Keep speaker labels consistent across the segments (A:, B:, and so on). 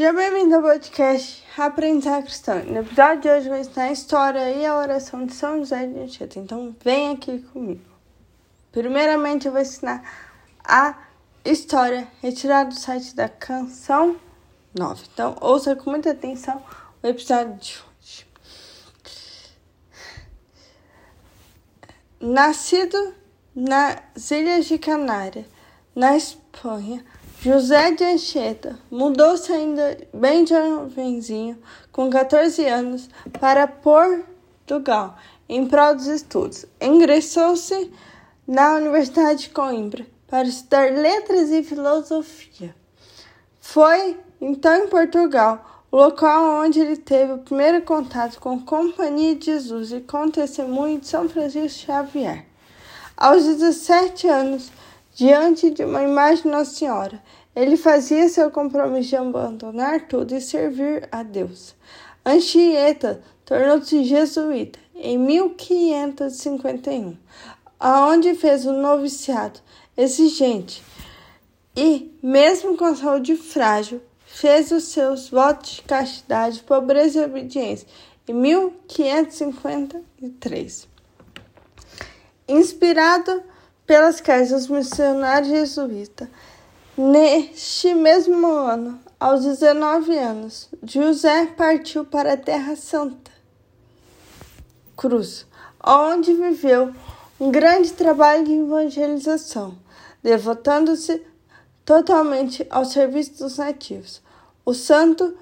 A: Seja bem-vindo ao podcast Aprendizar Cristão. No episódio de hoje eu vou ensinar a história e a oração de São José de Anchieta. Então vem aqui comigo. Primeiramente eu vou ensinar a história retirada do site da Canção 9. Então ouça com muita atenção o episódio de hoje. Nascido nas Ilhas de Canária, na Espanha, José de Anchieta mudou-se ainda bem jovenzinho, com 14 anos, para Portugal, em prol dos estudos. Ingressou-se na Universidade de Coimbra para estudar letras e filosofia. Foi, então, em Portugal, o local onde ele teve o primeiro contato com a Companhia de Jesus e com o testemunho de São Francisco Xavier. Aos 17 anos, diante de uma imagem de Nossa Senhora, ele fazia seu compromisso de abandonar tudo e servir a Deus. Anchieta tornou-se jesuíta em 1551, aonde fez um noviciado exigente e, mesmo com saúde frágil, fez os seus votos de castidade, pobreza e obediência em 1553. Inspirado pelas casas missionários jesuítas, Neste mesmo ano, aos 19 anos, José partiu para a Terra Santa Cruz, onde viveu um grande trabalho de evangelização, devotando-se totalmente ao serviço dos nativos. O santo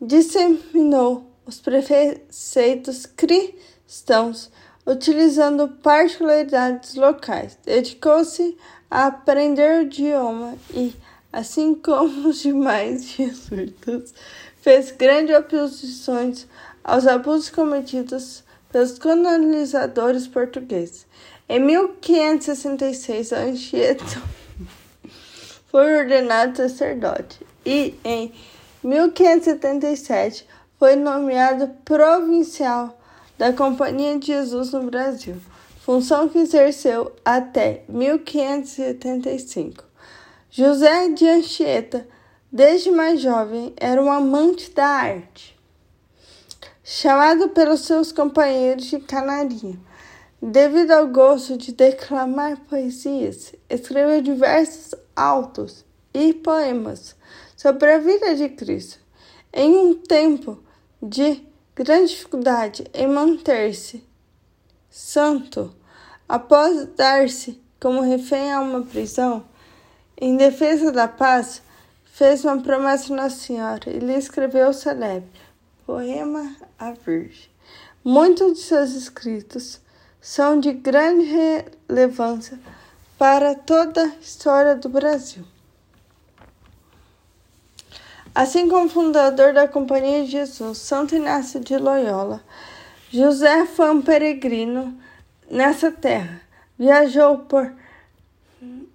A: disseminou os preceitos cristãos, utilizando particularidades locais. Dedicou-se a aprender o idioma e, assim como os demais jesuítas, fez grandes oposições aos abusos cometidos pelos colonizadores portugueses. Em 1566, Anchieta foi ordenado sacerdote e, em 1577, foi nomeado provincial da Companhia de Jesus no Brasil função que exerceu até 1575. José de Anchieta, desde mais jovem, era um amante da arte. Chamado pelos seus companheiros de canarinho, devido ao gosto de declamar poesias, escreveu diversos autos e poemas sobre a vida de Cristo. Em um tempo de grande dificuldade em manter-se santo, após dar-se como refém a uma prisão, em defesa da paz, fez uma promessa a Nossa Senhora e lhe escreveu o celebre Poema à Virgem. Muitos de seus escritos são de grande relevância para toda a história do Brasil. Assim como fundador da Companhia de Jesus, Santo Inácio de Loyola, José foi um peregrino nessa terra. Viajou por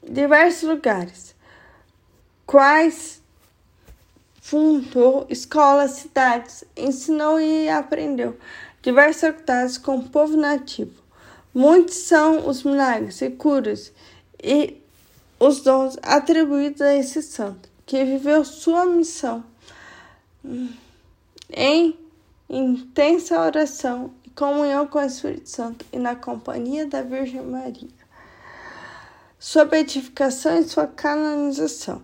A: diversos lugares, quais fundou escolas, cidades, ensinou e aprendeu diversas faculdades com o povo nativo. Muitos são os milagres e curas e os dons atribuídos a esse santo, que viveu sua missão em intensa oração e comunhão com o Espírito Santo e na companhia da Virgem Maria. Sua beatificação e sua canonização.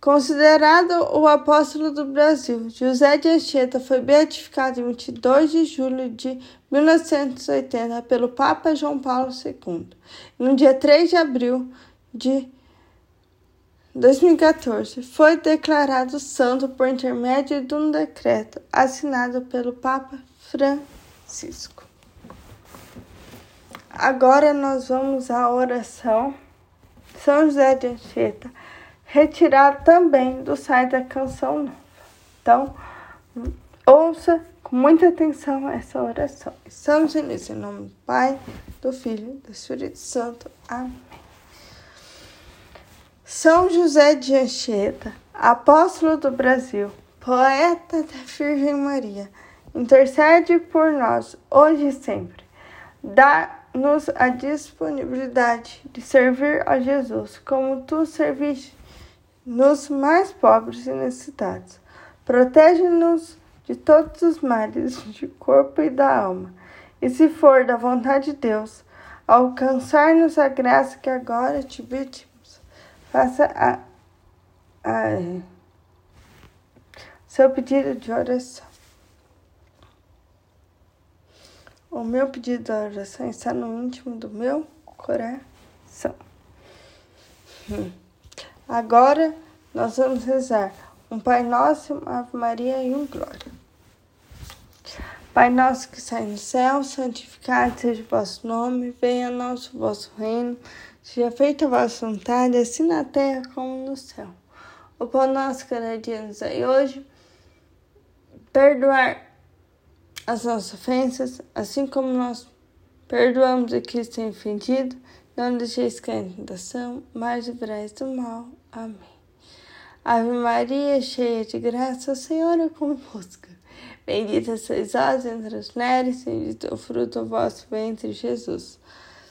A: Considerado o apóstolo do Brasil, José de Anchieta foi beatificado em 22 de julho de 1980 pelo Papa João Paulo II. No dia 3 de abril de 2014, foi declarado santo por intermédio de um decreto assinado pelo Papa Francisco. Agora nós vamos à oração São José de Anchieta, retirada também do site da Canção Nova. Então, ouça com muita atenção essa oração. Estamos início em nome do Pai, do Filho e do Espírito Santo. Amém. São José de Anchieta, apóstolo do Brasil, poeta da Virgem Maria, intercede por nós hoje e sempre. Dá-nos a disponibilidade de servir a Jesus como tu serviste nos mais pobres e necessitados. Protege-nos de todos os males, de corpo e da alma. E se for da vontade de Deus, alcançar-nos a graça que agora te pedimos. Faça a, a, seu pedido de oração. O meu pedido de oração está no íntimo do meu coração. Agora nós vamos rezar um Pai Nosso, uma Ave Maria e um Glória. Pai nosso que sai no céu, santificado seja o vosso nome, venha a nós o vosso reino, seja feita a vossa vontade, assim na terra como no céu. O pão nosso cada dia nos dai hoje, perdoar as nossas ofensas, assim como nós perdoamos a que tem ofendido, não deixeis cair em tentação, mas livrai do mal. Amém. Ave Maria, cheia de graça, o Senhor é convosco. Bendita sois vós entre as mulheres, bendito é o fruto do vosso ventre, Jesus.